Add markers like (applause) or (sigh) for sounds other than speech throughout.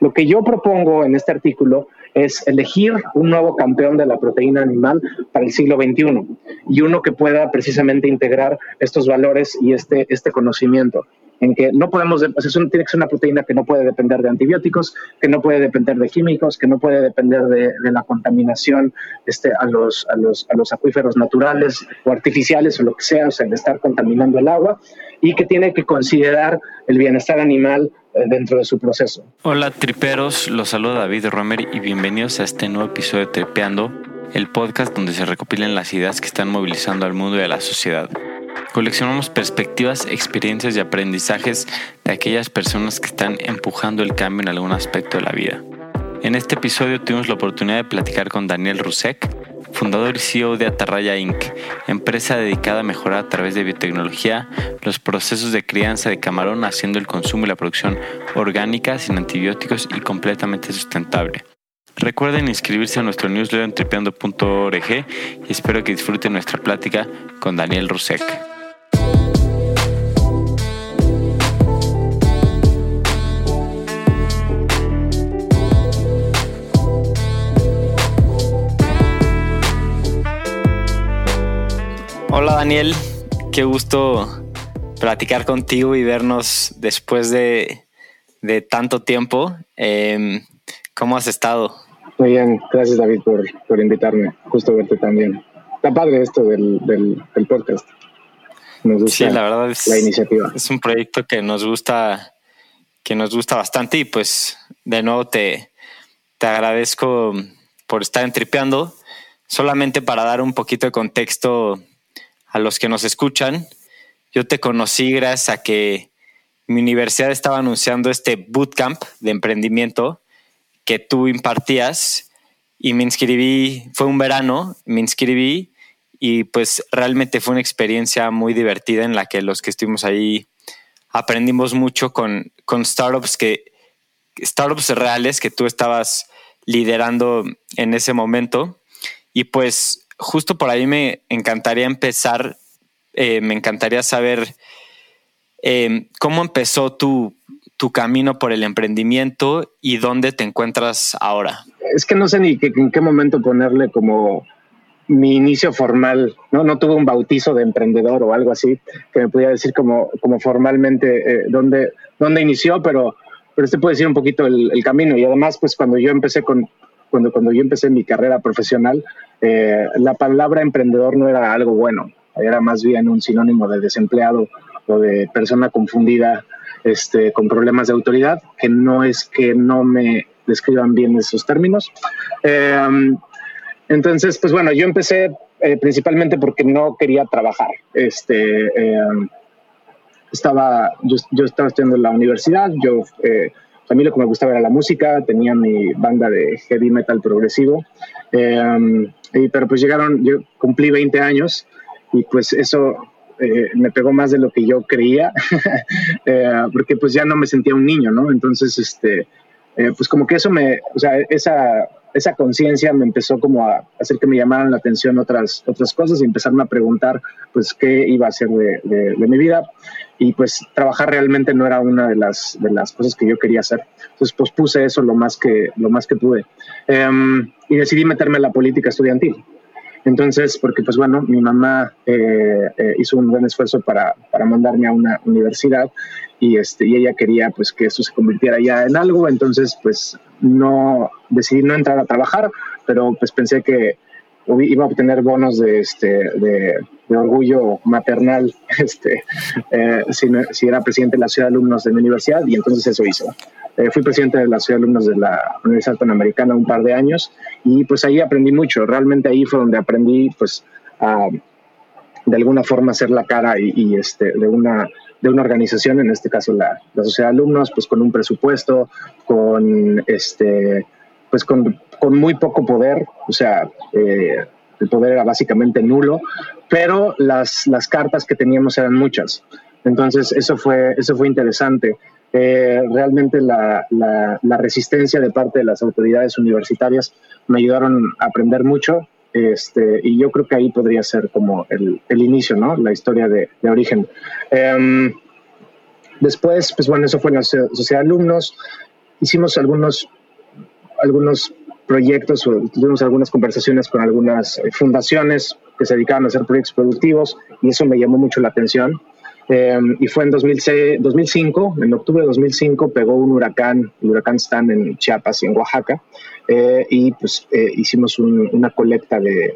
Lo que yo propongo en este artículo es elegir un nuevo campeón de la proteína animal para el siglo XXI y uno que pueda precisamente integrar estos valores y este, este conocimiento en que no podemos, tiene que ser una proteína que no puede depender de antibióticos, que no puede depender de químicos, que no puede depender de, la contaminación este, a, los, a, los, a los acuíferos naturales o artificiales o lo que sea, o sea, de estar contaminando el agua, y que tiene que considerar el bienestar animal dentro de su proceso. Hola triperos, los saluda David Romer y bienvenidos a este nuevo episodio de Tripeando, el podcast donde se recopilan las ideas que están movilizando al mundo y a la sociedad. Coleccionamos perspectivas, experiencias y aprendizajes de aquellas personas que están empujando el cambio en algún aspecto de la vida. En este episodio tuvimos la oportunidad de platicar con Daniel Rusek, fundador y CEO de Atarraya Inc., empresa dedicada a mejorar a través de biotecnología los procesos de crianza de camarón, haciendo el consumo y la producción orgánica, sin antibióticos y completamente sustentable. Recuerden inscribirse a nuestro newsletter en y espero que disfruten nuestra plática con Daniel Rusek. Hola Daniel, qué gusto platicar contigo y vernos después de, tanto tiempo. Em, ¿Cómo has estado? Muy bien, gracias David por, invitarme, justo verte también. Está padre esto del, podcast. Nos gusta sí, la verdad es, la iniciativa. Es un proyecto que nos gusta, que nos gusta bastante y pues de nuevo te, te agradezco por estar entripeando. Solamente para dar un poquito de contexto a los que nos escuchan, yo te conocí gracias a que mi universidad estaba anunciando este bootcamp de emprendimiento que tú impartías y me inscribí, fue un verano, me inscribí y pues realmente fue una experiencia muy divertida en la que los que estuvimos ahí aprendimos mucho con, con startups que startups reales que tú estabas liderando en ese momento. Y pues justo por ahí me encantaría empezar, eh, me encantaría saber eh, cómo empezó tu, tu camino por el emprendimiento y dónde te encuentras ahora? Es que no sé ni en qué momento ponerle como mi inicio formal, ¿no? No tuve un bautizo de emprendedor o algo así que me pudiera decir como, como formalmente eh, dónde, dónde inició, pero, pero este puede decir un poquito el, camino. Y además, pues cuando yo empecé con, cuando, cuando yo empecé mi carrera profesional, eh, la palabra emprendedor no era algo bueno, era más bien un sinónimo de desempleado o de persona confundida este, con problemas de autoridad, que no es que no me describan bien esos términos. Em, entonces, pues bueno, yo empecé eh, principalmente porque no quería trabajar. Este, em, estaba, yo, estaba estudiando en la universidad, yo, eh, a mí lo que me gustaba era la música, tenía mi banda de heavy metal progresivo, em, pero pues llegaron, yo cumplí 20 años y pues eso eh, me pegó más de lo que yo creía, (laughs) eh, porque pues ya no me sentía un niño, ¿no? Entonces, este, eh, pues como que eso me, o sea, esa, esa conciencia me empezó como a hacer que me llamaran la atención otras, otras cosas y empezarme a preguntar, pues, qué iba a hacer de, de, mi vida. Y pues trabajar realmente no era una de las, de las cosas que yo quería hacer. Entonces, pues puse eso lo más que, lo más que pude. Em, y decidí meterme en la política estudiantil. Entonces, porque pues bueno, mi mamá eh, eh, hizo un buen esfuerzo para, para, mandarme a una universidad y, este, y ella quería pues que eso se convirtiera ya en algo, entonces pues no, decidí no entrar a trabajar, pero pues pensé que iba a obtener bonos de, este, de, orgullo maternal (laughs) este, eh, si, si, era presidente de la ciudad de alumnos de mi universidad y entonces eso hice. Eh, fui presidente de la ciudad de alumnos de la Universidad Panamericana un par de años y pues ahí aprendí mucho. Realmente ahí fue donde aprendí pues a de alguna forma hacer la cara y, este, de, una, de una organización, en este caso la, la sociedad de alumnos, pues con un presupuesto, con este pues con, con muy poco poder, o sea, eh, el poder era básicamente nulo, pero las, las cartas que teníamos eran muchas. Entonces, eso fue, eso fue interesante. Eh, realmente la, la, resistencia de parte de las autoridades universitarias me ayudaron a aprender mucho este, y yo creo que ahí podría ser como el, el inicio, ¿no? La historia de, de origen. Em, después, pues bueno, eso fue en la sociedad de alumnos. hicimos algunos, algunos proyectos, tuvimos algunas conversaciones con algunas fundaciones que se dedicaban a hacer proyectos productivos y eso me llamó mucho la atención. Em, y fue en 2006, 2005, en octubre de 2005, pegó un huracán, el huracán Stan en Chiapas y en Oaxaca, eh, y pues eh, hicimos una colecta de,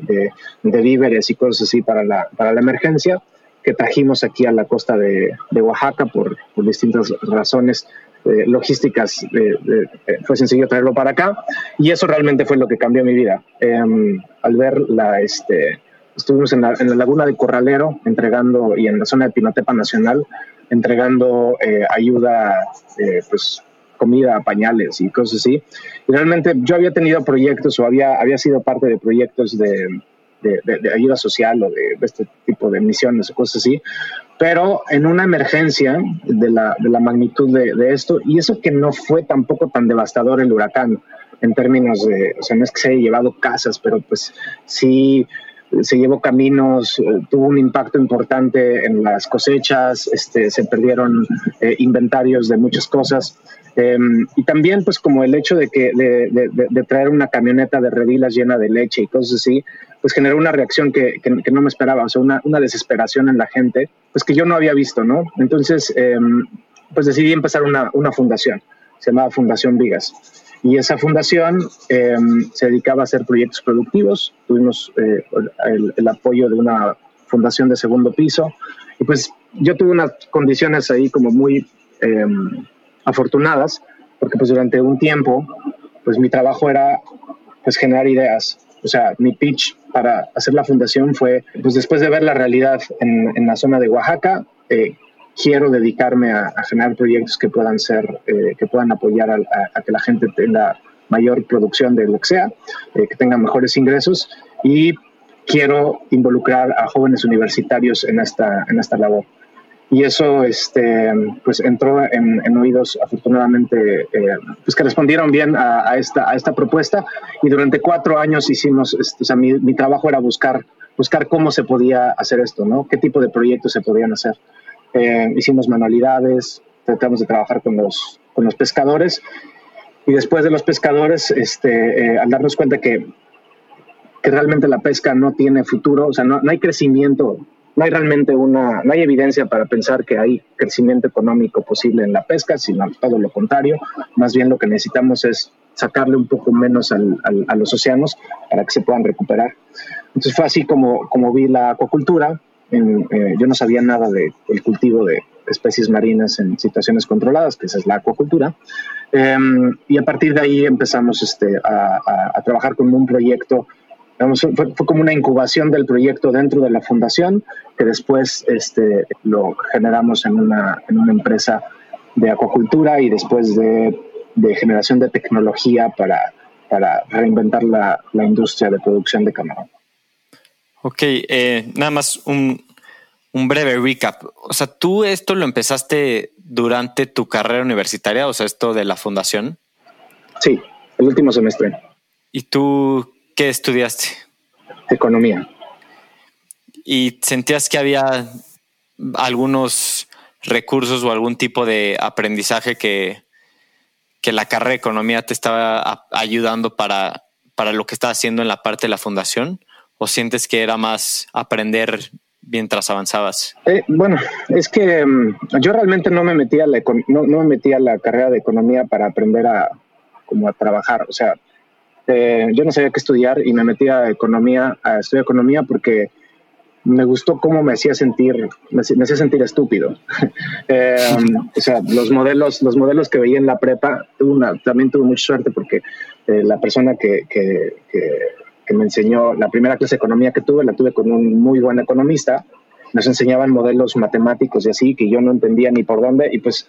de, víveres y cosas así para la, para la emergencia que trajimos aquí a la costa de, de Oaxaca por, por, distintas razones eh, logísticas. fue sencillo traerlo para acá y eso realmente fue lo que cambió mi vida. Em, al ver la, este, estuvimos en la, en la, laguna de Corralero entregando y en la zona de Pinotepa Nacional entregando eh, ayuda, eh, pues comida, pañales y cosas así. Y realmente yo había tenido proyectos o había, había sido parte de proyectos de, de, ayuda social o de, este tipo de misiones o cosas así, pero en una emergencia de la, la magnitud de, esto, y eso que no fue tampoco tan devastador el huracán en términos de, o sea, no es que se haya llevado casas, pero pues sí se llevó caminos, eh, tuvo un impacto importante en las cosechas, este, se perdieron eh, inventarios de muchas cosas. Em, y también, pues, como el hecho de que de, traer una camioneta de redilas llena de leche y cosas así, pues generó una reacción que, que, no me esperaba, o sea, una, una, desesperación en la gente, pues que yo no había visto, ¿no? Entonces, em, pues decidí empezar una, una fundación, se llamaba Fundación Vigas. Y esa fundación em, se dedicaba a hacer proyectos productivos. Tuvimos eh, el, apoyo de una fundación de segundo piso. Y pues yo tuve unas condiciones ahí como muy em, afortunadas, porque pues durante un tiempo, pues mi trabajo era pues generar ideas. O sea, mi pitch para hacer la fundación fue, pues después de ver la realidad en, en la zona de Oaxaca, eh, quiero dedicarme a, generar proyectos que puedan ser, eh, que puedan apoyar a, que la gente tenga mayor producción de lo que sea, eh, que tenga mejores ingresos y quiero involucrar a jóvenes universitarios en esta, en esta labor. Y eso este, pues entró en, oídos afortunadamente eh, pues que respondieron bien a, esta, a esta propuesta y durante cuatro años hicimos, este, o sea, mi, mi trabajo era buscar, buscar cómo se podía hacer esto, ¿no? qué tipo de proyectos se podían hacer. Eh, hicimos manualidades, tratamos de trabajar con los, con los pescadores y después de los pescadores, este, eh, al darnos cuenta que, que realmente la pesca no tiene futuro, o sea, no, no, hay crecimiento, no hay realmente una, no hay evidencia para pensar que hay crecimiento económico posible en la pesca, sino todo lo contrario, más bien lo que necesitamos es sacarle un poco menos al, a los océanos para que se puedan recuperar. Entonces fue así como, como vi la acuacultura, eh, yo no sabía nada del cultivo de especies marinas en situaciones controladas, que esa es la acuacultura. Em, y a partir de ahí empezamos este, a, trabajar con un proyecto, fue, como una incubación del proyecto dentro de la fundación, que después este, lo generamos en una, en una empresa de acuacultura y después de, de generación de tecnología para, para reinventar la, la industria de producción de camarón. Ok, eh, nada más un, breve recap. O sea, tú esto lo empezaste durante tu carrera universitaria, o sea, esto de la fundación. Sí, el último semestre. ¿Y tú qué estudiaste? Economía. ¿Y sentías que había algunos recursos o algún tipo de aprendizaje que, que la carrera de economía te estaba ayudando para, para lo que estás haciendo en la parte de la fundación? ¿O sientes que era más aprender mientras avanzabas? Eh, bueno, es que mm, yo realmente no me metí a la no, me metí a la carrera de economía para aprender a como a trabajar. O sea, eh, yo no sabía qué estudiar y me metí a economía, a estudiar economía porque me gustó cómo me hacía sentir, me, hacía sentir estúpido. (laughs) Eh, o sea, los modelos, los modelos que veía en la prepa, una, también tuve mucha suerte porque la persona que, que, que me enseñó, la primera clase de economía que tuve, la tuve con un muy buen economista, nos enseñaban modelos matemáticos y así, que yo no entendía ni por dónde, y pues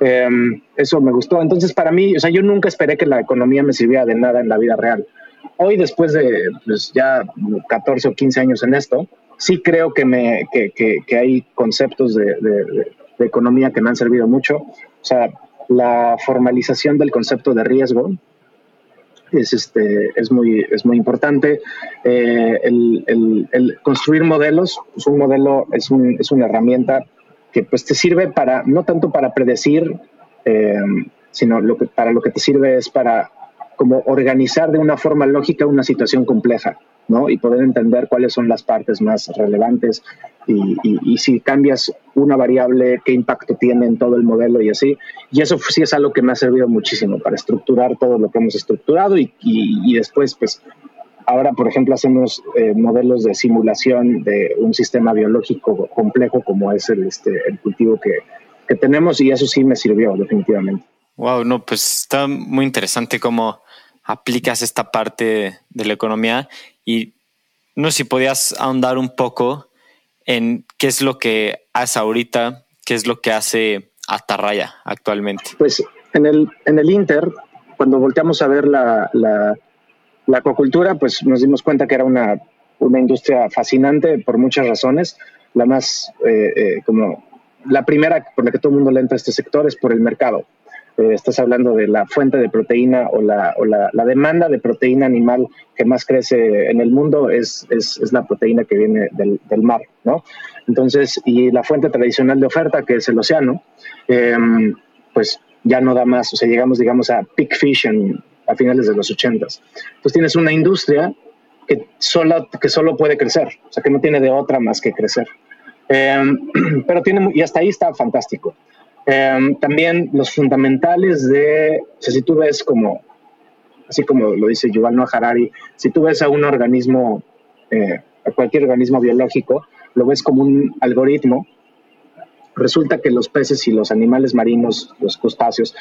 em, eso me gustó. Entonces, para mí, o sea, yo nunca esperé que la economía me sirviera de nada en la vida real. Hoy, después de pues, ya 14 o 15 años en esto, sí creo que, me, que, que, hay conceptos de, de, de, economía que me han servido mucho. O sea, la formalización del concepto de riesgo, es, este, es, muy, es muy importante. Eh, el, construir modelos, pues un modelo es, un, es, una herramienta que pues, te sirve para, no tanto para predecir, eh, sino para lo que te sirve es para como organizar de una forma lógica una situación compleja, ¿no? Y poder entender cuáles son las partes más relevantes y, si cambias una variable, qué impacto tiene en todo el modelo y así. Y eso sí es algo que me ha servido muchísimo para estructurar todo lo que hemos estructurado y después, pues, ahora, por ejemplo, hacemos eh, modelos de simulación de un sistema biológico complejo como es el, este, el cultivo que, que tenemos y eso sí me sirvió definitivamente. Wow, no, pues está muy interesante cómo aplicas esta parte de la economía y no sé si podías ahondar un poco en qué es lo que hace ahorita, qué es lo que hace Atarraya actualmente. Pues en el, en el Inter, cuando volteamos a ver la, la, la acuacultura, pues nos dimos cuenta que era una, una industria fascinante por muchas razones. La más, eh, eh, como la primera por la que todo el mundo le entra a este sector es por el mercado. Eh, estás hablando de la fuente de proteína o, la, la, demanda de proteína animal que más crece en el mundo es, es, la proteína que viene del, del, mar, ¿no? Entonces, y la fuente tradicional de oferta, que es el océano, em, pues ya no da más, o sea, llegamos, digamos, a peak fishing a finales de los 80. Entonces tienes una industria que solo, que solo puede crecer, o sea, que no tiene de otra más que crecer. Em, (clears throat) pero tiene, y hasta ahí está fantástico. Em, también los fundamentales de, o sea, si tú ves como, así como lo dice Yuval Noah Harari, si tú ves a un organismo, eh, a cualquier organismo biológico, lo ves como un algoritmo, resulta que los peces y los animales marinos, los crustáceos,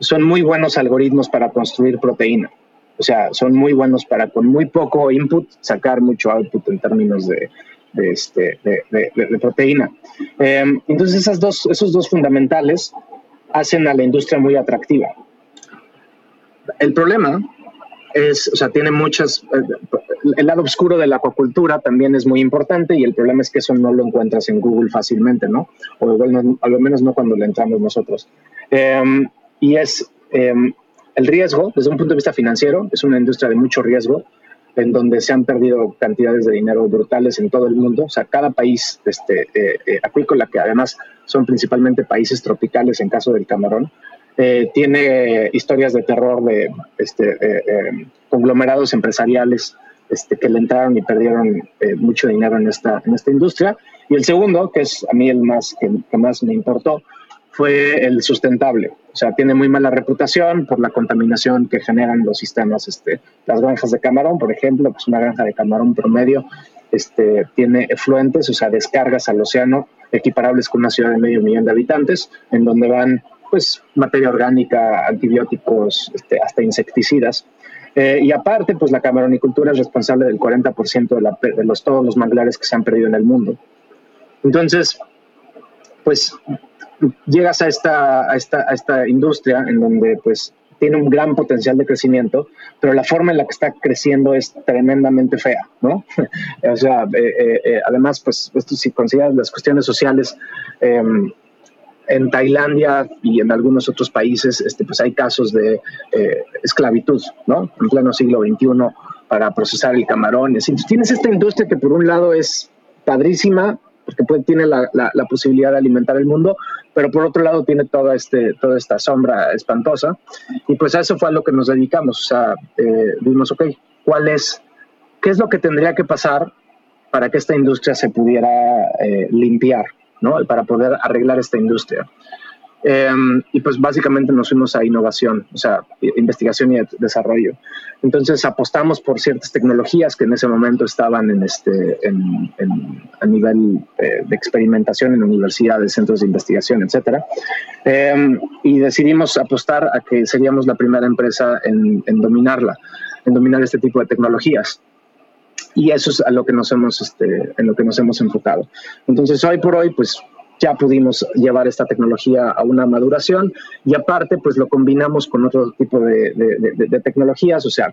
son muy buenos algoritmos para construir proteína. O sea, son muy buenos para con muy poco input sacar mucho output en términos de, este, de, proteína. Em, entonces, esas dos, esos dos fundamentales hacen a la industria muy atractiva. El problema es, o sea, tiene muchas, eh, el lado oscuro de la acuacultura también es muy importante y el problema es que eso no lo encuentras en Google fácilmente, ¿no? O igual a lo menos no cuando le entramos nosotros. Em, y es em, el riesgo, desde un punto de vista financiero, es una industria de mucho riesgo en donde se han perdido cantidades de dinero brutales en todo el mundo. O sea, cada país este, eh, eh, acuícola, que además son principalmente países tropicales en caso del camarón, eh, tiene historias de terror de este, conglomerados empresariales este, que le entraron y perdieron mucho dinero en esta, en esta industria. Y el segundo, que es a mí el más que, que más me importó, fue el sustentable. O sea, tiene muy mala reputación por la contaminación que generan los sistemas. Este, las granjas de camarón, por ejemplo, pues una granja de camarón promedio este, tiene efluentes, o sea, descargas al océano equiparables con una ciudad de medio millón de habitantes, en donde van pues materia orgánica, antibióticos, este, hasta insecticidas. Eh, y aparte, pues la camaronicultura es responsable del 40% de, la, de los, todos los manglares que se han perdido en el mundo. Entonces, pues llegas a esta, a esta, a esta industria en donde pues tiene un gran potencial de crecimiento, pero la forma en la que está creciendo es tremendamente fea, ¿no? (laughs) o sea, eh, eh, además, pues, esto si consideras las cuestiones sociales, em, en Tailandia y en algunos otros países, este, pues hay casos de esclavitud, ¿no? En pleno siglo XXI para procesar el camarón. Entonces, tienes esta industria que por un lado es padrísima, porque puede, tiene la, la, posibilidad de alimentar el mundo, pero por otro lado tiene toda, este, toda esta sombra espantosa. Y pues a eso fue a lo que nos dedicamos. O sea, eh, vimos, ok, ¿cuál es, qué es lo que tendría que pasar para que esta industria se pudiera eh, limpiar, ¿no? Para poder arreglar esta industria. Em, y pues básicamente nos fuimos a innovación, o sea, investigación y desarrollo. Entonces apostamos por ciertas tecnologías que en ese momento estaban en este, en, a nivel eh, de experimentación en universidades, centros de investigación, etcétera. Em, y decidimos apostar a que seríamos la primera empresa en, en, dominarla, en dominar este tipo de tecnologías. Y eso es a lo que nos hemos, este, en lo que nos hemos enfocado. Entonces hoy por hoy, pues ya pudimos llevar esta tecnología a una maduración y aparte pues lo combinamos con otro tipo de, de, tecnologías, o sea,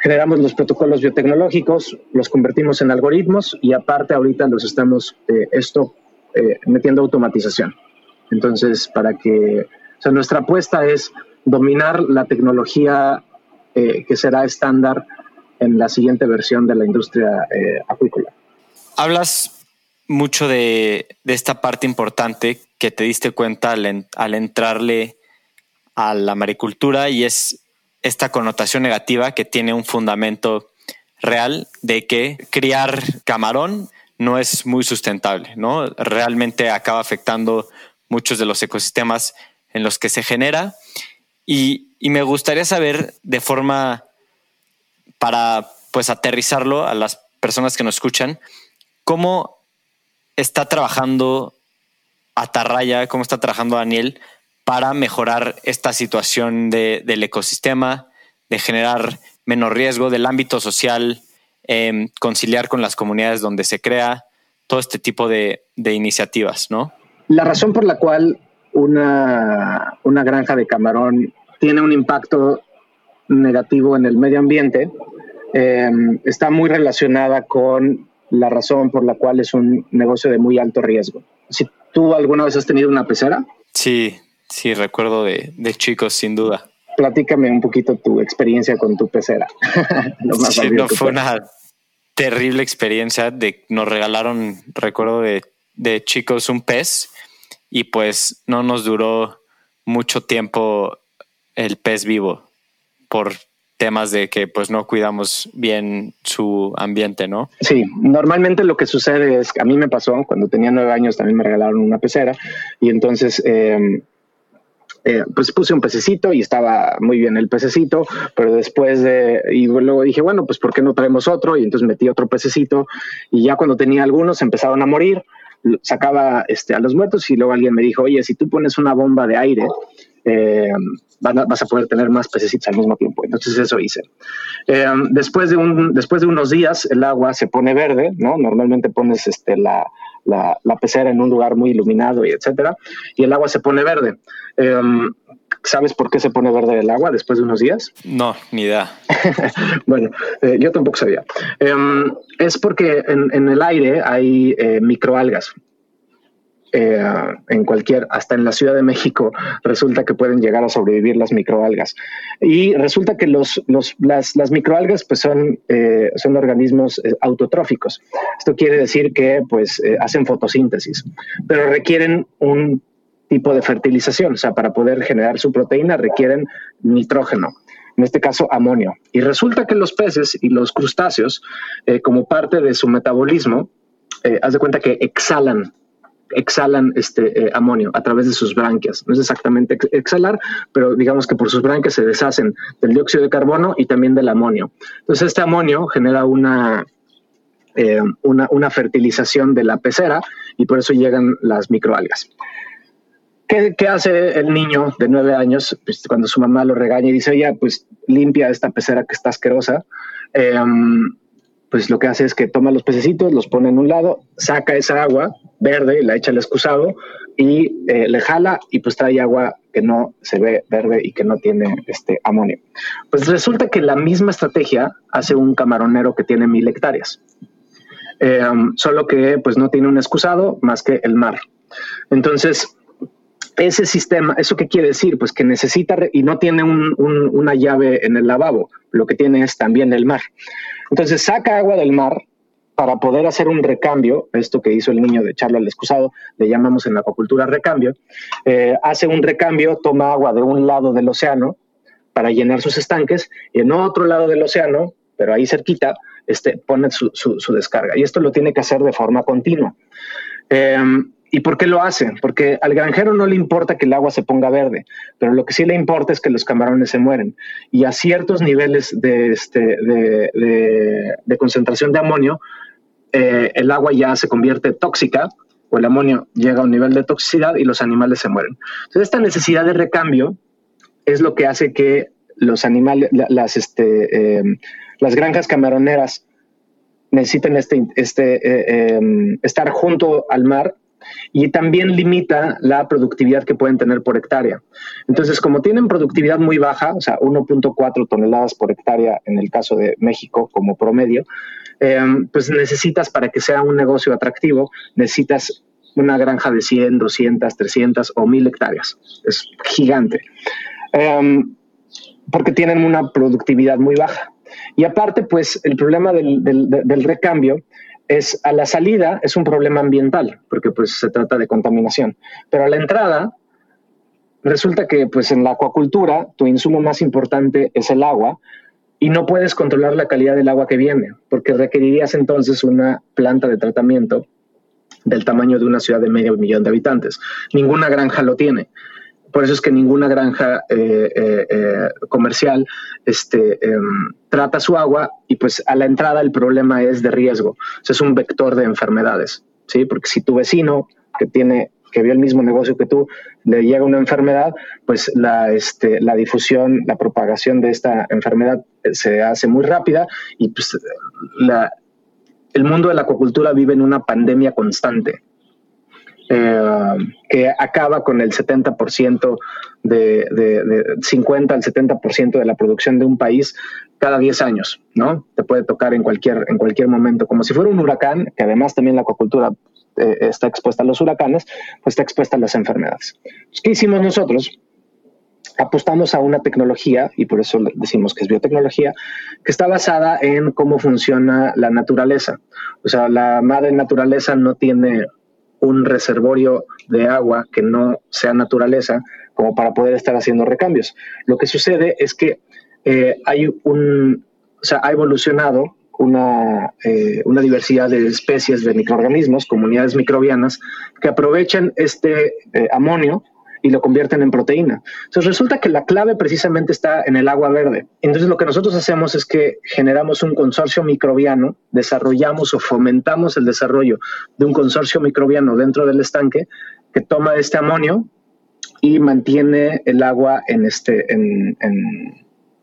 generamos los protocolos biotecnológicos, los convertimos en algoritmos y aparte ahorita los estamos eh, esto eh, metiendo automatización. Entonces, para que, o sea, nuestra apuesta es dominar la tecnología eh, que será estándar en la siguiente versión de la industria acuícola. Hablas mucho de, esta parte importante que te diste cuenta al, entrarle a la maricultura y es esta connotación negativa que tiene un fundamento real de que criar camarón no es muy sustentable, ¿no? Realmente acaba afectando muchos de los ecosistemas en los que se genera y, me gustaría saber de forma para pues aterrizarlo a las personas que nos escuchan, cómo está trabajando Atarraya, cómo está trabajando Daniel para mejorar esta situación del ecosistema, de generar menos riesgo del ámbito social, em, conciliar con las comunidades donde se crea, todo este tipo de, iniciativas, ¿no? La razón por la cual una, una granja de camarón tiene un impacto negativo en el medio ambiente em, está muy relacionada con la razón por la cual es un negocio de muy alto riesgo. Si tú alguna vez has tenido una pecera. Sí, sí, recuerdo de, chicos, sin duda. Platícame un poquito tu experiencia con tu pecera. (laughs) sí, no, fue una terrible experiencia. De, nos regalaron, recuerdo de, de chicos, un pez y pues no nos duró mucho tiempo el pez vivo por temas de que pues no cuidamos bien su ambiente, ¿no? Sí, normalmente lo que sucede es, a mí me pasó, cuando tenía nueve años también me regalaron una pecera y entonces... Em, eh, pues puse un pececito y estaba muy bien el pececito, pero después de, y luego dije, bueno, pues ¿por qué no traemos otro? Y entonces metí otro pececito y ya cuando tenía algunos empezaron a morir, sacaba este, a los muertos y luego alguien me dijo, oye, si tú pones una bomba de aire, eh, vas a poder tener más pececitos al mismo tiempo. Entonces eso hice. Eh, después, de un, después de unos días el agua se pone verde, ¿no? Normalmente pones este, la, la, pecera en un lugar muy iluminado y etcétera, y el agua se pone verde. Eh, ¿Sabes por qué se pone verde el agua después de unos días? No, ni idea. (laughs) bueno, yo tampoco sabía. es porque en, en, el aire hay microalgas. Eh, en cualquier, hasta en la Ciudad de México, resulta que pueden llegar a sobrevivir las microalgas. Y resulta que los, las, microalgas pues son, eh, son organismos eh, autotróficos. Esto quiere decir que pues hacen fotosíntesis, pero requieren un tipo de fertilización, o sea, para poder generar su proteína requieren nitrógeno en este caso amonio. Y resulta que los peces y los crustáceos, como parte de su metabolismo, haz de cuenta que exhalan exhalan este eh, amonio a través de sus branquias. No es exactamente exhalar, pero digamos que por sus branquias se deshacen del dióxido de carbono y también del amonio. Entonces este amonio genera una, eh, una, fertilización de la pecera y por eso llegan las microalgas. ¿Qué, ¿Qué, hace el niño de nueve años pues, cuando su mamá lo regaña y dice, oye, pues limpia esta pecera que está asquerosa? Eh, pues lo que hace es que toma los pececitos, los pone en un lado, saca esa agua verde, la echa al excusado y eh, le jala y pues trae agua que no se ve verde y que no tiene este amonio. Pues resulta que la misma estrategia hace un camaronero que tiene mil hectáreas, eh, solo que pues no tiene un excusado más que el mar. Entonces, ese sistema, ¿eso qué quiere decir? Pues que necesita y no tiene una llave en el lavabo, lo que tiene es también el mar. Entonces saca agua del mar para poder hacer un recambio, esto que hizo el niño de echarlo al excusado, le llamamos en la acuacultura recambio, eh, hace un recambio, toma agua de un lado del océano para llenar sus estanques y en otro lado del océano, pero ahí cerquita, este, pone su, descarga. Y esto lo tiene que hacer de forma continua. Em, ¿Y por qué lo hace? Porque al granjero no le importa que el agua se ponga verde, pero lo que sí le importa es que los camarones se mueren. Y a ciertos niveles de, este, de, concentración de amonio, eh, el agua ya se convierte tóxica o el amonio llega a un nivel de toxicidad y los animales se mueren. Entonces, esta necesidad de recambio es lo que hace que los animales, las, este, eh, las granjas camaroneras necesiten este, este, eh, em, estar junto al mar y también limita la productividad que pueden tener por hectárea. Entonces, como tienen productividad muy baja, o sea, 1.4 toneladas por hectárea en el caso de México como promedio, em, pues necesitas para que sea un negocio atractivo, necesitas una granja de 100, 200, 300 o 1000 hectáreas. Es gigante. Em, porque tienen una productividad muy baja. Y aparte, pues el problema del, del recambio es a la salida es un problema ambiental, porque pues se trata de contaminación, pero a la entrada resulta que pues en la acuacultura tu insumo más importante es el agua y no puedes controlar la calidad del agua que viene, porque requerirías entonces una planta de tratamiento del tamaño de una ciudad de medio millón de habitantes. Ninguna granja lo tiene. Por eso es que ninguna granja eh, eh, eh, comercial este, em, trata su agua y pues a la entrada el problema es de riesgo. es un vector de enfermedades, ¿sí? Porque si tu vecino que tiene que vio el mismo negocio que tú, le llega una enfermedad, pues la, este, la difusión, la propagación de esta enfermedad se hace muy rápida y pues el mundo de la acuacultura vive en una pandemia constante. Eh, que acaba con el 70% de, de, de 50 al 70% de la producción de un país cada 10 años, ¿no? Te puede tocar en cualquier, en cualquier momento, como si fuera un huracán, que además también la acuacultura eh, está expuesta a los huracanes, pues está expuesta a las enfermedades. ¿Qué hicimos nosotros? Apostamos a una tecnología, y por eso decimos que es biotecnología, que está basada en cómo funciona la naturaleza. O sea, la madre naturaleza no tiene un reservorio de agua que no sea naturaleza como para poder estar haciendo recambios. Lo que sucede es que eh, hay un, o sea, ha evolucionado una, eh, una, diversidad de especies de microorganismos, comunidades microbianas, que aprovechan este eh, amonio y lo convierten en proteína. Entonces resulta que la clave precisamente está en el agua verde. Entonces lo que nosotros hacemos es que generamos un consorcio microbiano, desarrollamos o fomentamos el desarrollo de un consorcio microbiano dentro del estanque que toma este amonio y mantiene el agua en este, en,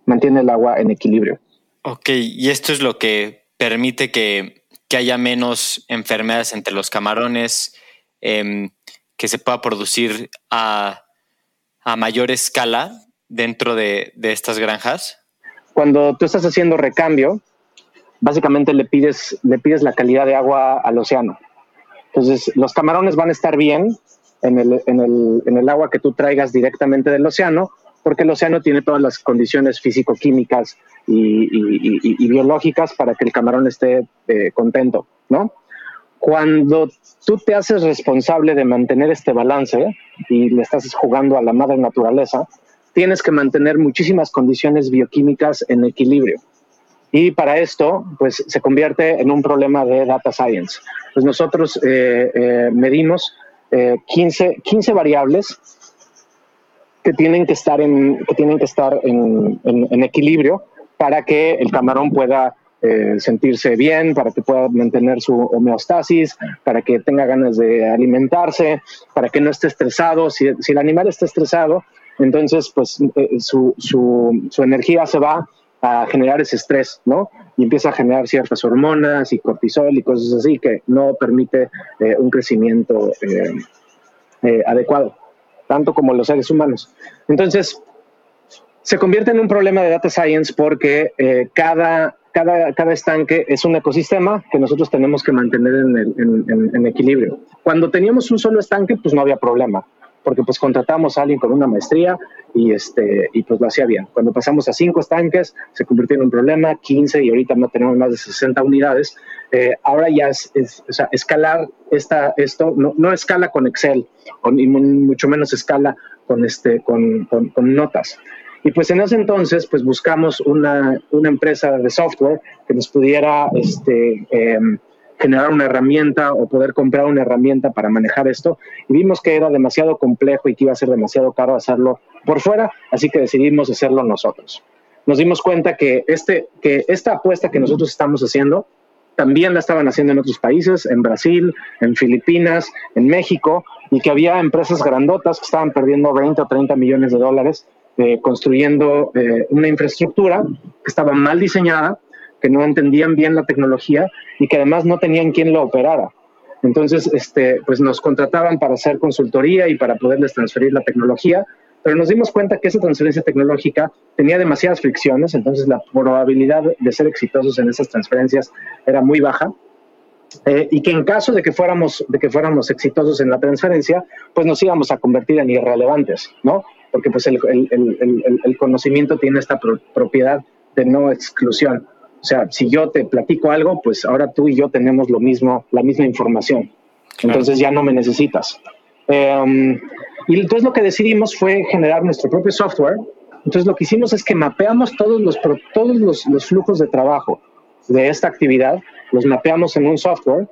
mantiene el agua en equilibrio. Ok, y esto es lo que permite que, haya menos enfermedades entre los camarones, em, que se pueda producir a, mayor escala dentro de, estas granjas. Cuando tú estás haciendo recambio, básicamente le pides, le pides la calidad de agua al océano. Entonces, los camarones van a estar bien en el, en el, en el agua que tú traigas directamente del océano, porque el océano tiene todas las condiciones físico-químicas y, biológicas para que el camarón esté eh, contento, ¿no? Cuando tú te haces responsable de mantener este balance y le estás jugando a la madre naturaleza, tienes que mantener muchísimas condiciones bioquímicas en equilibrio. Y para esto, pues se convierte en un problema de data science. Pues nosotros eh, eh, medimos 15, 15 variables que tienen que estar en, que tienen que estar en, en, equilibrio para que el camarón pueda eh, sentirse bien, para que pueda mantener su homeostasis, para que tenga ganas de alimentarse, para que no esté estresado. Si, el animal está estresado, entonces pues eh, su, su, energía se va a generar ese estrés, ¿no? Y empieza a generar ciertas hormonas y cortisol y cosas así que no permite eh, un crecimiento adecuado tanto como los seres humanos. Entonces, se convierte en un problema de data science porque cada, cada, cada, estanque es un ecosistema que nosotros tenemos que mantener en, en, equilibrio. Cuando teníamos un solo estanque, pues no había problema porque pues contratamos a alguien con una maestría y, este, y pues lo hacía bien. Cuando pasamos a cinco estanques, se convirtió en un problema, 15 y ahorita no tenemos más de 60 unidades. Eh, ahora ya es, o sea, escalar esta, esto, no, no escala con Excel, con, y mucho menos escala con, este, con, con, con notas. Y pues en ese entonces, pues buscamos una, una empresa de software que nos pudiera este, eh, generar una herramienta o poder comprar una herramienta para manejar esto. Y vimos que era demasiado complejo y que iba a ser demasiado caro hacerlo por fuera, así que decidimos hacerlo nosotros. Nos dimos cuenta que, este, que esta apuesta que nosotros estamos haciendo también la estaban haciendo en otros países, en Brasil, en Filipinas, en México, y que había empresas grandotas que estaban perdiendo 20 o 30 millones de dólares eh, construyendo eh, una infraestructura que estaba mal diseñada, que no entendían bien la tecnología y que además no tenían quien lo operara. Entonces, este, pues nos contrataban para hacer consultoría y para poderles transferir la tecnología, pero nos dimos cuenta que esa transferencia tecnológica tenía demasiadas fricciones, entonces la probabilidad de ser exitosos en esas transferencias era muy baja. Eh, y que en caso de que fuéramos de que fuéramos exitosos en la transferencia, pues nos íbamos a convertir en irrelevantes, ¿no? Porque pues el, el, el, el conocimiento tiene esta propiedad de no exclusión. O sea, si yo te platico algo, pues ahora tú y yo tenemos lo mismo, la misma información. Entonces ya no me necesitas. Em, Y entonces lo que decidimos fue generar nuestro propio software. Entonces lo que hicimos es que mapeamos todos los, todos los, los flujos de trabajo de esta actividad, los mapeamos en un software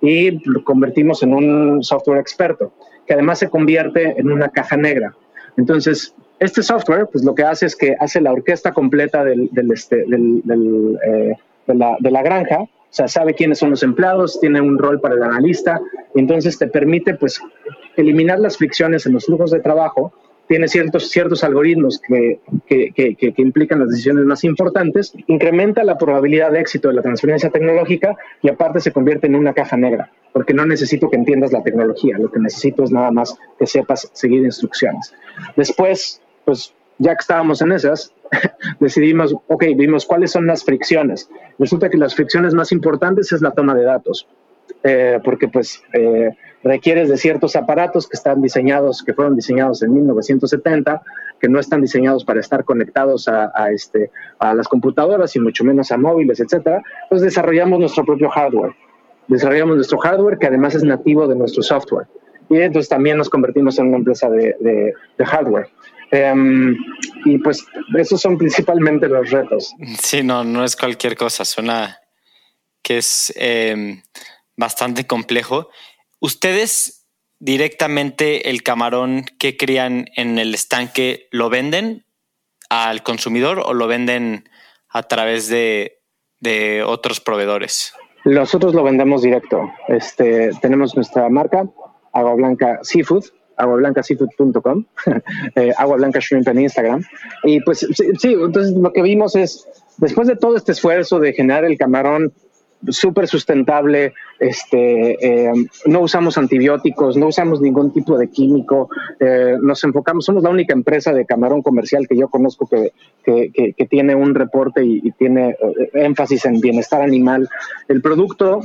y lo convertimos en un software experto, que además se convierte en una caja negra. Entonces, este software, pues lo que hace es que hace la orquesta completa del, del, este, del, eh, de, la, de, la, granja, o sea, sabe quiénes son los empleados, tiene un rol para el analista, y entonces te permite, pues, eliminar las fricciones en los flujos de trabajo tiene ciertos, ciertos algoritmos que, que, que, implican las decisiones más importantes, incrementa la probabilidad de éxito de la transferencia tecnológica y aparte se convierte en una caja negra, porque no necesito que entiendas la tecnología, lo que necesito es nada más que sepas seguir instrucciones. Después, pues ya que estábamos en esas, (laughs) decidimos, ok, vimos cuáles son las fricciones. Resulta que las fricciones más importantes es la toma de datos, eh, porque pues... Eh, requieres de ciertos aparatos que están diseñados, que fueron diseñados en 1970, que no están diseñados para estar conectados a, este, a las computadoras y mucho menos a móviles, etcétera. Entonces desarrollamos nuestro propio hardware. Desarrollamos nuestro hardware que además es nativo de nuestro software. Y entonces también nos convertimos en una empresa de, hardware. Em, y pues esos son principalmente los retos. Sí, no, no es cualquier cosa. Suena que es em, bastante complejo. ¿Ustedes directamente el camarón que crían en el estanque lo venden al consumidor o lo venden a través de, otros proveedores? Nosotros lo vendemos directo. Este, tenemos nuestra marca, Agua Blanca Seafood, aguablancaseafood.com, (laughs) eh, Agua Blanca Shrimp en Instagram. Y pues sí, entonces lo que vimos es, después de todo este esfuerzo de generar el camarón súper sustentable, este, eh, no usamos antibióticos, no usamos ningún tipo de químico, eh, nos enfocamos, somos la única empresa de camarón comercial que yo conozco que, que, tiene un reporte y, tiene eh, énfasis en bienestar animal. El producto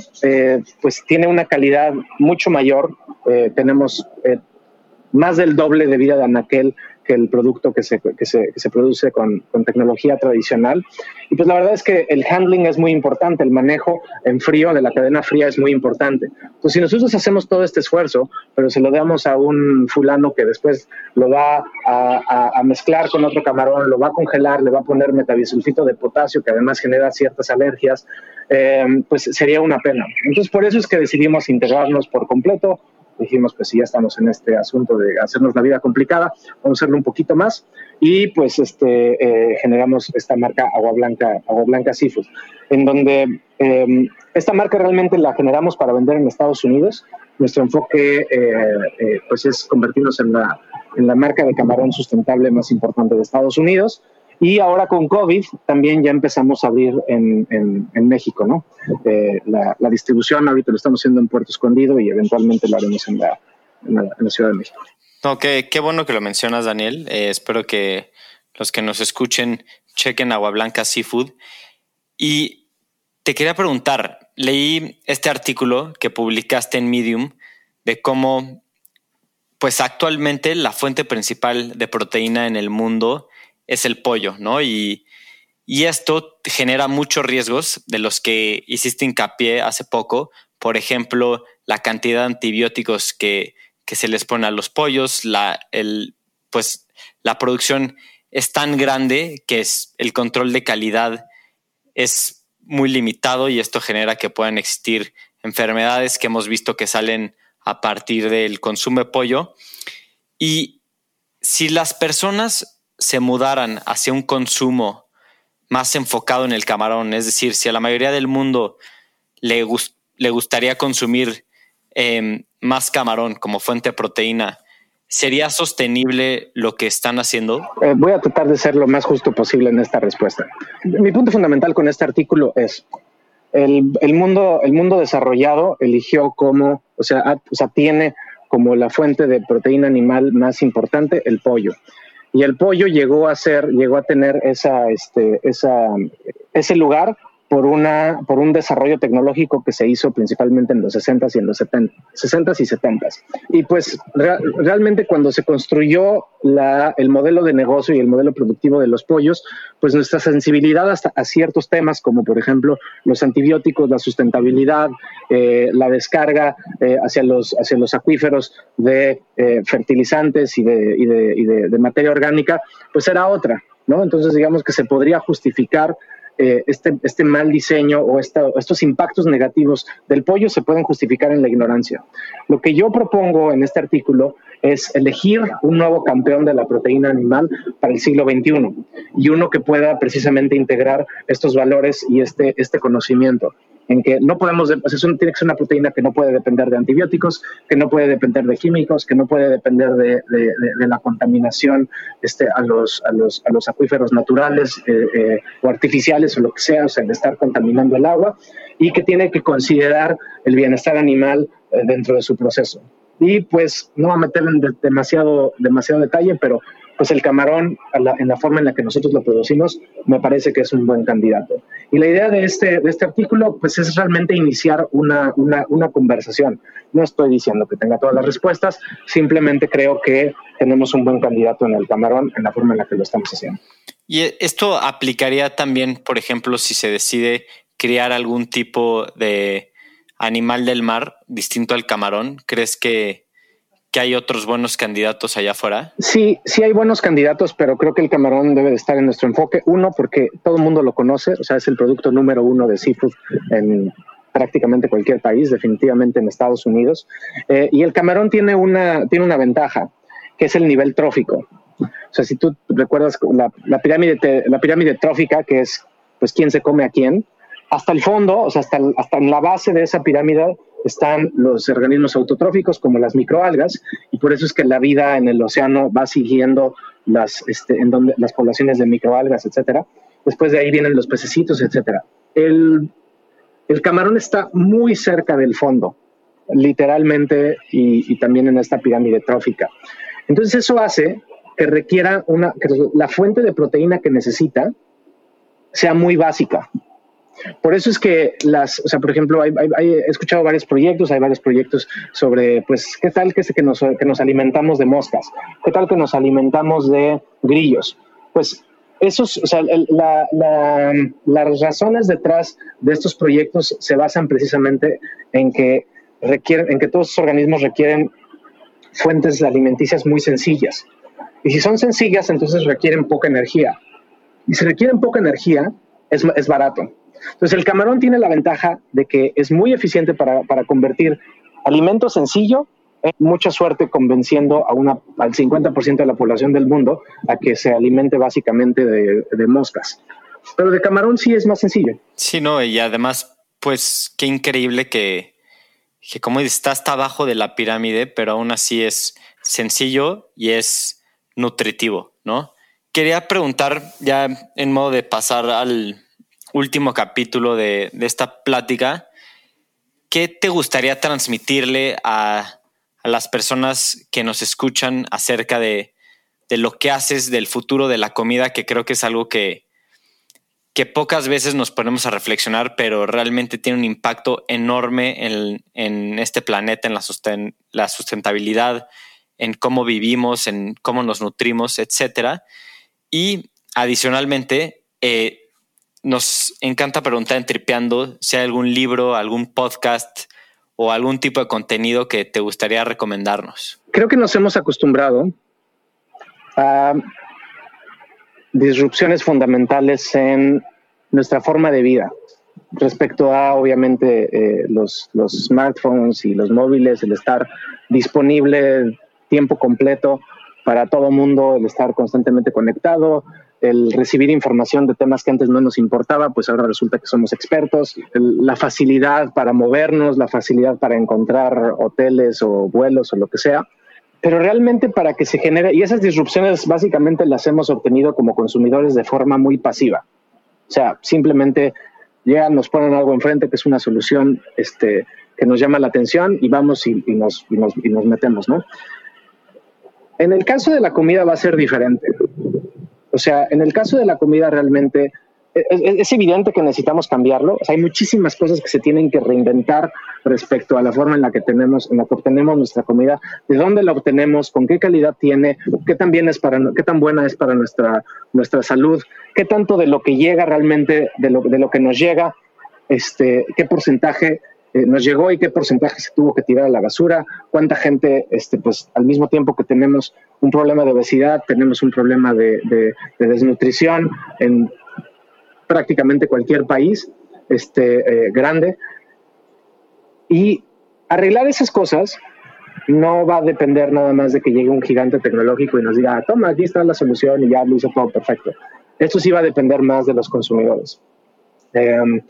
pues tiene una calidad mucho mayor, tenemos más del doble de vida de anaquel que el producto que se, que se, que se produce con, con, tecnología tradicional. Y pues la verdad es que el handling es muy importante, el manejo en frío de la cadena fría es muy importante. Entonces, si nosotros hacemos todo este esfuerzo, pero se lo damos a un fulano que después lo va a, a, mezclar con otro camarón, lo va a congelar, le va a poner metabisulfito de potasio, que además genera ciertas alergias, eh, pues sería una pena. Entonces, por eso es que decidimos integrarnos por completo dijimos, pues si ya estamos en este asunto de hacernos la vida complicada, vamos a hacerlo un poquito más y pues este, eh, generamos esta marca Agua Blanca, Agua Blanca Seafood, en donde em, esta marca realmente la generamos para vender en Estados Unidos. Nuestro enfoque eh, eh, pues es convertirnos en la, en la marca de camarón sustentable más importante de Estados Unidos y ahora con COVID también ya empezamos a abrir en, en, México, ¿no? Eh, la, distribución ahorita lo estamos haciendo en Puerto Escondido y eventualmente lo haremos en la, en la, Ciudad de México. No, qué, qué bueno que lo mencionas, Daniel. Eh, espero que los que nos escuchen chequen Agua Blanca Seafood. Y te quería preguntar, leí este artículo que publicaste en Medium de cómo, pues actualmente la fuente principal de proteína en el mundo es el pollo, ¿no? Y, esto genera muchos riesgos de los que hiciste hincapié hace poco. Por ejemplo, la cantidad de antibióticos que, se les pone a los pollos, la, el, pues, la producción es tan grande que es, el control de calidad es muy limitado y esto genera que puedan existir enfermedades que hemos visto que salen a partir del consumo de pollo. Y si las personas se mudaran hacia un consumo más enfocado en el camarón, es decir, si a la mayoría del mundo le, le gustaría consumir em, más camarón como fuente de proteína, ¿sería sostenible lo que están haciendo? Eh, voy a tratar de ser lo más justo posible en esta respuesta. Mi punto fundamental con este artículo es, el, el mundo, el mundo desarrollado eligió como, o sea, o sea, tiene como la fuente de proteína animal más importante el pollo y el pollo llegó a ser, llegó a tener esa, este, esa, ese lugar por, una, por un desarrollo tecnológico que se hizo principalmente en los 60s y en los 70, 60s y 70s. Y pues realmente cuando se construyó la, el modelo de negocio y el modelo productivo de los pollos, pues nuestra sensibilidad hasta a ciertos temas como por ejemplo los antibióticos, la sustentabilidad, eh, la descarga eh, hacia, los, hacia los acuíferos de eh, fertilizantes y, de, y, de, y de, de materia orgánica, pues era otra. ¿No? Entonces, digamos que se podría justificar eh, este, este mal diseño o estos impactos negativos del pollo se pueden justificar en la ignorancia. Lo que yo propongo en este artículo es elegir un nuevo campeón de la proteína animal para el siglo XXI y uno que pueda precisamente integrar estos valores y este, este conocimiento en que no podemos, tiene que ser una proteína que no puede depender de antibióticos, que no puede depender de químicos, que no puede depender de, la contaminación este, a, los, a, los, a los acuíferos naturales eh, eh, o artificiales o lo que sea, o sea, de estar contaminando el agua, y que tiene que considerar el bienestar animal eh, dentro de su proceso. Y pues no va a meter en demasiado, demasiado detalle, pero pues el camarón, en la forma en la que nosotros lo producimos, me parece que es un buen candidato. Y la idea de este, de este artículo, pues es realmente iniciar una, una, una conversación. No estoy diciendo que tenga todas las respuestas, simplemente creo que tenemos un buen candidato en el camarón en la forma en la que lo estamos haciendo. Y esto aplicaría también, por ejemplo, si se decide crear algún tipo de animal del mar distinto al camarón. ¿Crees que que hay otros buenos candidatos allá afuera? Sí, sí hay buenos candidatos, pero creo que el camarón debe de estar en nuestro enfoque. Uno, porque todo el mundo lo conoce, o sea, es el producto número uno de seafood en prácticamente cualquier país, definitivamente en Estados Unidos. Eh, y el camarón tiene una, tiene una ventaja, que es el nivel trófico. O sea, si tú recuerdas la, pirámide, la pirámide trófica, que es pues quién se come a quién, hasta el fondo, o sea, hasta, hasta en la base de esa pirámide están los organismos autotróficos como las microalgas y por eso es que la vida en el océano va siguiendo las, este, en donde, las poblaciones de microalgas, etcétera. Después de ahí vienen los pececitos, etcétera. El, el camarón está muy cerca del fondo, literalmente, y, y, también en esta pirámide trófica. Entonces eso hace que requiera una, que la fuente de proteína que necesita sea muy básica. Por eso es que las, o sea, por ejemplo, he escuchado varios proyectos, hay varios proyectos sobre, pues, ¿qué tal que, que, nos, que nos alimentamos de moscas? ¿Qué tal que nos alimentamos de grillos? Pues esos, o sea, la, la, las razones detrás de estos proyectos se basan precisamente en que requieren, en que todos estos organismos requieren fuentes alimenticias muy sencillas. Y si son sencillas, entonces requieren poca energía. Y si requieren poca energía, es, es barato. Entonces, el camarón tiene la ventaja de que es muy eficiente para, convertir alimento sencillo mucha suerte convenciendo al 50% de la población del mundo a que se alimente básicamente de, moscas. Pero de camarón sí es más sencillo. Sí, no, y además, pues qué increíble que, que como está hasta abajo de la pirámide, pero aún así es sencillo y es nutritivo, ¿no? Quería preguntar ya en modo de pasar al, último capítulo de, esta plática, ¿qué te gustaría transmitirle a, las personas que nos escuchan acerca de, lo que haces del futuro de la comida, que creo que es algo que, que pocas veces nos ponemos a reflexionar, pero realmente tiene un impacto enorme en, este planeta, en la, la, sustentabilidad, en cómo vivimos, en cómo nos nutrimos, etcétera. Y adicionalmente, eh, nos encanta preguntar en Tripeando si hay algún libro, algún podcast o algún tipo de contenido que te gustaría recomendarnos. Creo que nos hemos acostumbrado a disrupciones fundamentales en nuestra forma de vida respecto a, obviamente, eh, los, los smartphones y los móviles, el estar disponible tiempo completo para todo mundo, el estar constantemente conectado, el recibir información de temas que antes no nos importaba, pues ahora resulta que somos expertos, la facilidad para movernos, la facilidad para encontrar hoteles o vuelos o lo que sea. Pero realmente para que se genere, y esas disrupciones básicamente las hemos obtenido como consumidores de forma muy pasiva. O sea, simplemente llegan, nos ponen algo enfrente que es una solución este, que nos llama la atención y vamos y, nos, y nos, y nos metemos, ¿no? En el caso de la comida va a ser diferente. O sea, en el caso de la comida realmente es, evidente que necesitamos cambiarlo. hay muchísimas cosas que se tienen que reinventar respecto a la forma en la que tenemos, en la que obtenemos nuestra comida, de dónde la obtenemos, con qué calidad tiene, qué tan bien es para, qué tan buena es para nuestra, nuestra salud, qué tanto de lo que llega realmente, de lo, de lo que nos llega, este, qué porcentaje eh, nos llegó y qué porcentaje se tuvo que tirar a la basura, cuánta gente, este, pues al mismo tiempo que tenemos un problema de obesidad, tenemos un problema de, de desnutrición en prácticamente cualquier país este, eh, grande. Y arreglar esas cosas no va a depender nada más de que llegue un gigante tecnológico y nos diga, ah, toma, aquí está la solución y ya lo hizo todo perfecto. Esto sí va a depender más de los consumidores. Em,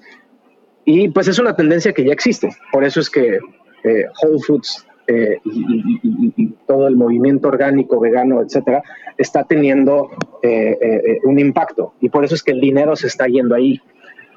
y pues es una tendencia que ya existe. Por eso es que eh, Whole Foods eh, y, todo el movimiento orgánico, vegano, etcétera, está teniendo eh, eh, un impacto. Y por eso es que el dinero se está yendo ahí.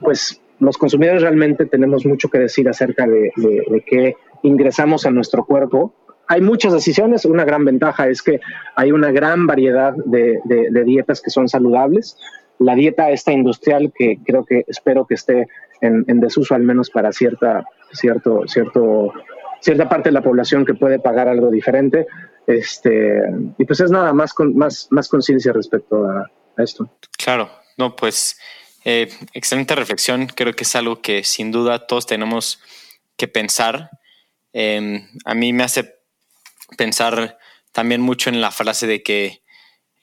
Pues los consumidores realmente tenemos mucho que decir acerca de, de, qué ingresamos a nuestro cuerpo. Hay muchas decisiones. Una gran ventaja es que hay una gran variedad de, de dietas que son saludables. La dieta esta industrial, que creo que espero que esté en, en desuso al menos para cierta, cierto, cierto cierta parte de la población que puede pagar algo diferente. Este, y pues es nada más con más, más conciencia respecto a, esto. Claro, no, pues eh, excelente reflexión. Creo que es algo que sin duda todos tenemos que pensar. Em, a mí me hace pensar también mucho en la frase de que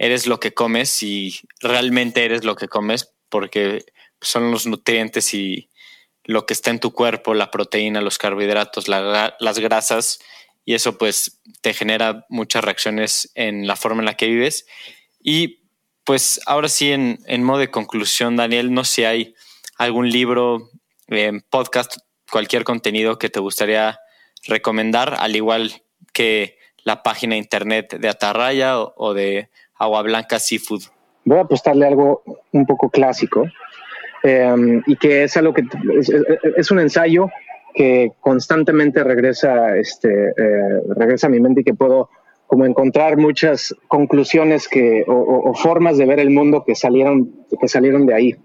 eres lo que comes y realmente eres lo que comes porque son los nutrientes y lo que está en tu cuerpo, la proteína, los carbohidratos, las grasas, y eso pues te genera muchas reacciones en la forma en la que vives. Y pues ahora sí, en, modo de conclusión, Daniel, no sé si hay algún libro, eh, podcast, cualquier contenido que te gustaría recomendar, al igual que la página internet de Atarraya o de Agua Blanca Seafood. Voy a apostarle algo un poco clásico, Em, y que es algo que es, un ensayo que constantemente regresa, este, eh, regresa a mi mente y que puedo como encontrar muchas conclusiones que, o, formas de ver el mundo que salieron, que salieron de ahí.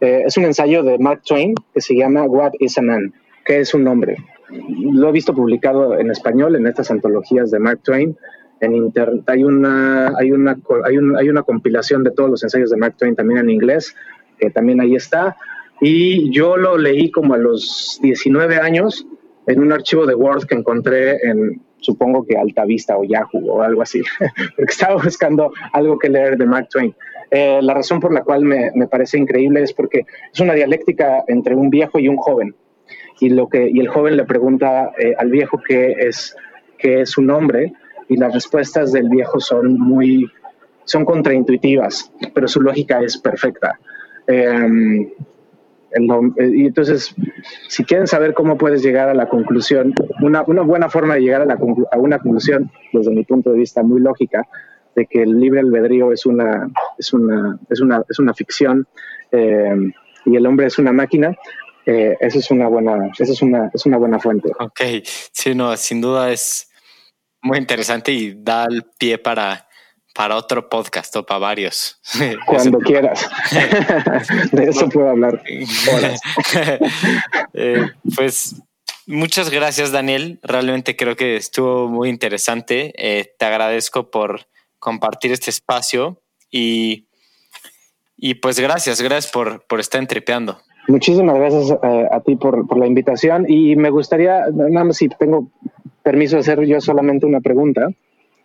Eh, es un ensayo de Mark Twain que se llama What is a Man? ¿Qué es un hombre? Lo he visto publicado en español en estas antologías de Mark Twain. En internet hay una, hay, una, hay, hay una compilación de todos los ensayos de Mark Twain también en inglés que también ahí está. Y yo lo leí como a los 19 años en un archivo de Word que encontré en, supongo que Altavista o Yahoo o algo así, (laughs) porque estaba buscando algo que leer de Mark Twain. Eh, la razón por la cual me, me, parece increíble es porque es una dialéctica entre un viejo y un joven. Y, lo que, y el joven le pregunta eh, al viejo qué es, qué es su nombre y las respuestas del viejo son muy son contraintuitivas, pero su lógica es perfecta. Em, y entonces, si quieren saber cómo puedes llegar a la conclusión, una, una buena forma de llegar a, la, a, una conclusión, desde mi punto de vista muy lógica, de que el libre albedrío es una, es una, es una, es una ficción em, y el hombre es una máquina, eh, esa es una buena, esa es una, es una buena fuente. Ok, sí, no, sin duda es muy interesante y da el pie para para otro podcast o para varios. Cuando (laughs) quieras. De eso puedo hablar. (laughs) Eh, pues muchas gracias, Daniel. Realmente creo que estuvo muy interesante. Eh, te agradezco por compartir este espacio y, y pues gracias, gracias por, por estar entrepeando. Muchísimas gracias eh, a ti por, por, la invitación y me gustaría, nada más si tengo permiso hacer yo solamente una pregunta.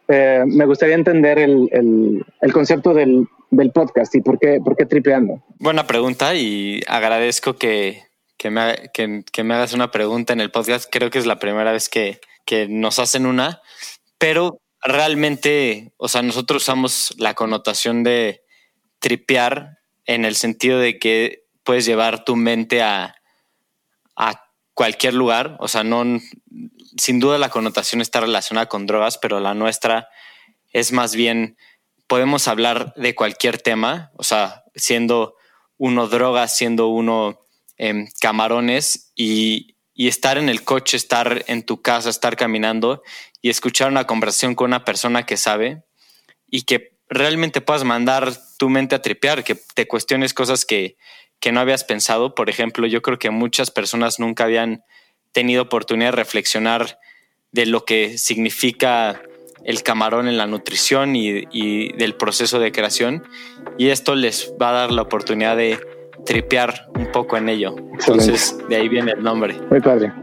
Eh, me gustaría entender el, concepto del, podcast y por qué, por qué tripeando. Buena pregunta y agradezco que, me, que, me hagas una pregunta en el podcast. Creo que es la primera vez que, que nos hacen una, pero realmente, o sea, nosotros usamos la connotación de tripear en el sentido de que puedes llevar tu mente a, a cualquier lugar, o sea, no, sin duda la connotación está relacionada con drogas, pero la nuestra es más bien, podemos hablar de cualquier tema, o sea, siendo uno drogas, siendo uno em, camarones y, estar en el coche, estar en tu casa, estar caminando y escuchar una conversación con una persona que sabe y que realmente puedas mandar tu mente a tripear, que te cuestiones cosas que, que no habías pensado. Por ejemplo, yo creo que muchas personas nunca habían tenido oportunidad de reflexionar de lo que significa el camarón en la nutrición y, del proceso de creación. Y esto les va a dar la oportunidad de tripear un poco en ello. Entonces, de ahí viene el nombre. Muy padre.